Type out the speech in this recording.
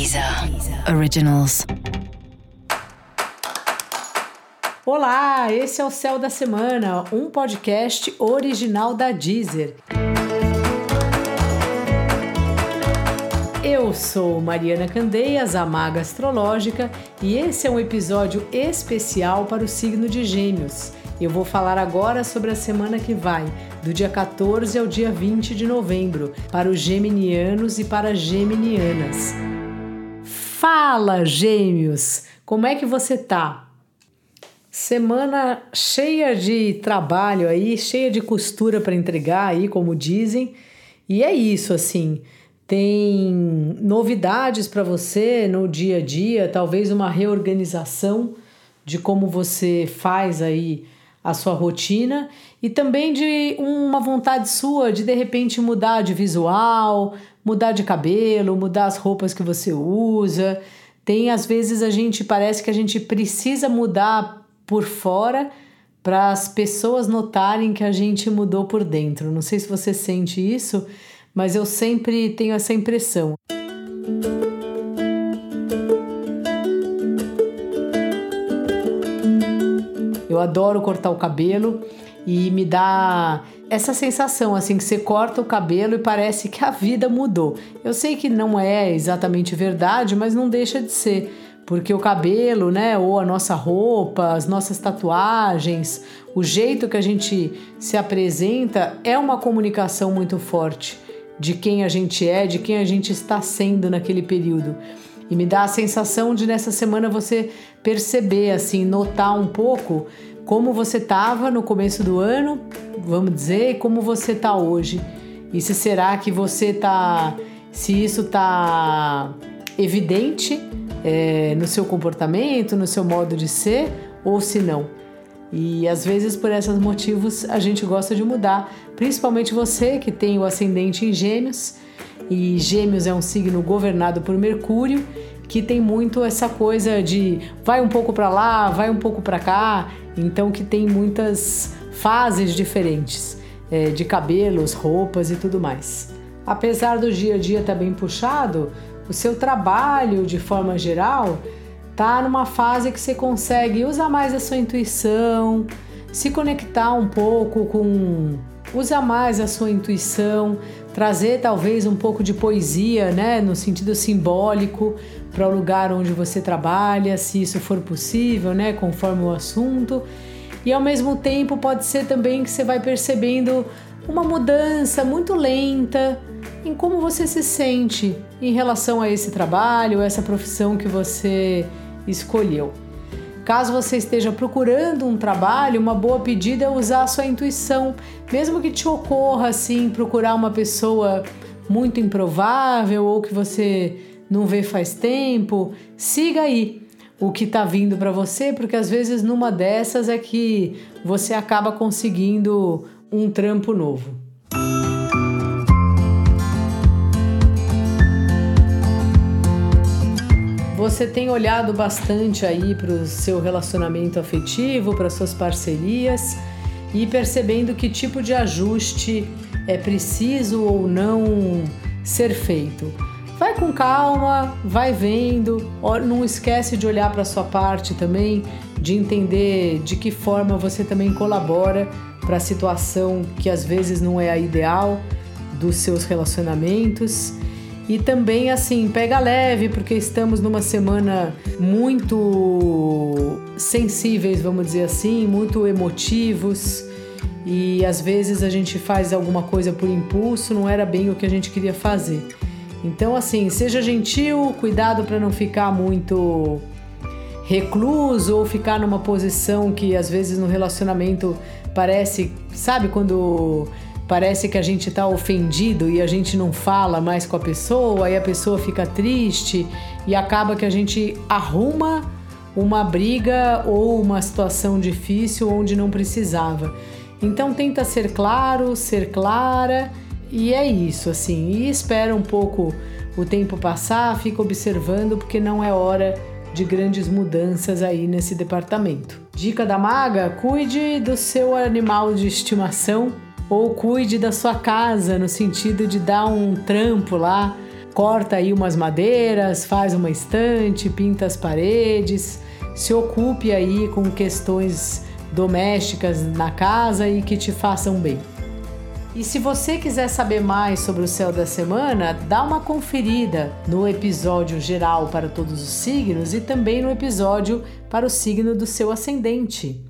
Deezer Originals. Olá, esse é o Céu da Semana, um podcast original da Deezer. Eu sou Mariana Candeias, a Maga Astrológica, e esse é um episódio especial para o signo de Gêmeos. Eu vou falar agora sobre a semana que vai, do dia 14 ao dia 20 de novembro, para os geminianos e para as geminianas. Fala, Gêmeos! Como é que você tá? Semana cheia de trabalho aí, cheia de costura para entregar aí, como dizem. E é isso, assim. Tem novidades para você no dia a dia, talvez uma reorganização de como você faz aí a sua rotina e também de uma vontade sua de de repente mudar de visual, mudar de cabelo, mudar as roupas que você usa. Tem às vezes a gente parece que a gente precisa mudar por fora para as pessoas notarem que a gente mudou por dentro. Não sei se você sente isso, mas eu sempre tenho essa impressão. Eu adoro cortar o cabelo e me dá essa sensação assim que você corta o cabelo e parece que a vida mudou. Eu sei que não é exatamente verdade, mas não deixa de ser, porque o cabelo, né, ou a nossa roupa, as nossas tatuagens, o jeito que a gente se apresenta é uma comunicação muito forte de quem a gente é, de quem a gente está sendo naquele período. E me dá a sensação de nessa semana você perceber, assim, notar um pouco como você estava no começo do ano, vamos dizer, e como você está hoje. E se será que você está, se isso está evidente é, no seu comportamento, no seu modo de ser, ou se não. E às vezes por esses motivos a gente gosta de mudar, principalmente você que tem o ascendente em Gêmeos e Gêmeos é um signo governado por Mercúrio, que tem muito essa coisa de vai um pouco para lá, vai um pouco para cá, então que tem muitas fases diferentes é, de cabelos, roupas e tudo mais. Apesar do dia a dia estar tá bem puxado, o seu trabalho de forma geral tá numa fase que você consegue usar mais a sua intuição, se conectar um pouco com usa mais a sua intuição, trazer talvez um pouco de poesia, né, no sentido simbólico para o lugar onde você trabalha, se isso for possível, né, conforme o assunto. E ao mesmo tempo pode ser também que você vai percebendo uma mudança muito lenta em como você se sente em relação a esse trabalho, essa profissão que você escolheu. Caso você esteja procurando um trabalho, uma boa pedida é usar a sua intuição, mesmo que te ocorra assim procurar uma pessoa muito improvável ou que você não vê faz tempo, siga aí o que está vindo para você, porque às vezes numa dessas é que você acaba conseguindo um trampo novo. Você tem olhado bastante aí para o seu relacionamento afetivo, para suas parcerias e percebendo que tipo de ajuste é preciso ou não ser feito. Vai com calma, vai vendo, não esquece de olhar para sua parte também, de entender de que forma você também colabora para a situação que às vezes não é a ideal dos seus relacionamentos e também, assim, pega leve, porque estamos numa semana muito sensíveis, vamos dizer assim, muito emotivos. E às vezes a gente faz alguma coisa por impulso, não era bem o que a gente queria fazer. Então, assim, seja gentil, cuidado para não ficar muito recluso ou ficar numa posição que às vezes no relacionamento parece, sabe, quando parece que a gente está ofendido e a gente não fala mais com a pessoa, aí a pessoa fica triste e acaba que a gente arruma uma briga ou uma situação difícil onde não precisava. Então tenta ser claro, ser clara e é isso assim. E espera um pouco o tempo passar, fica observando porque não é hora de grandes mudanças aí nesse departamento. Dica da maga: cuide do seu animal de estimação ou cuide da sua casa no sentido de dar um trampo lá corta aí umas madeiras, faz uma estante, pinta as paredes, se ocupe aí com questões domésticas na casa e que te façam bem. E se você quiser saber mais sobre o céu da semana, dá uma conferida no episódio geral para todos os signos e também no episódio para o signo do seu ascendente.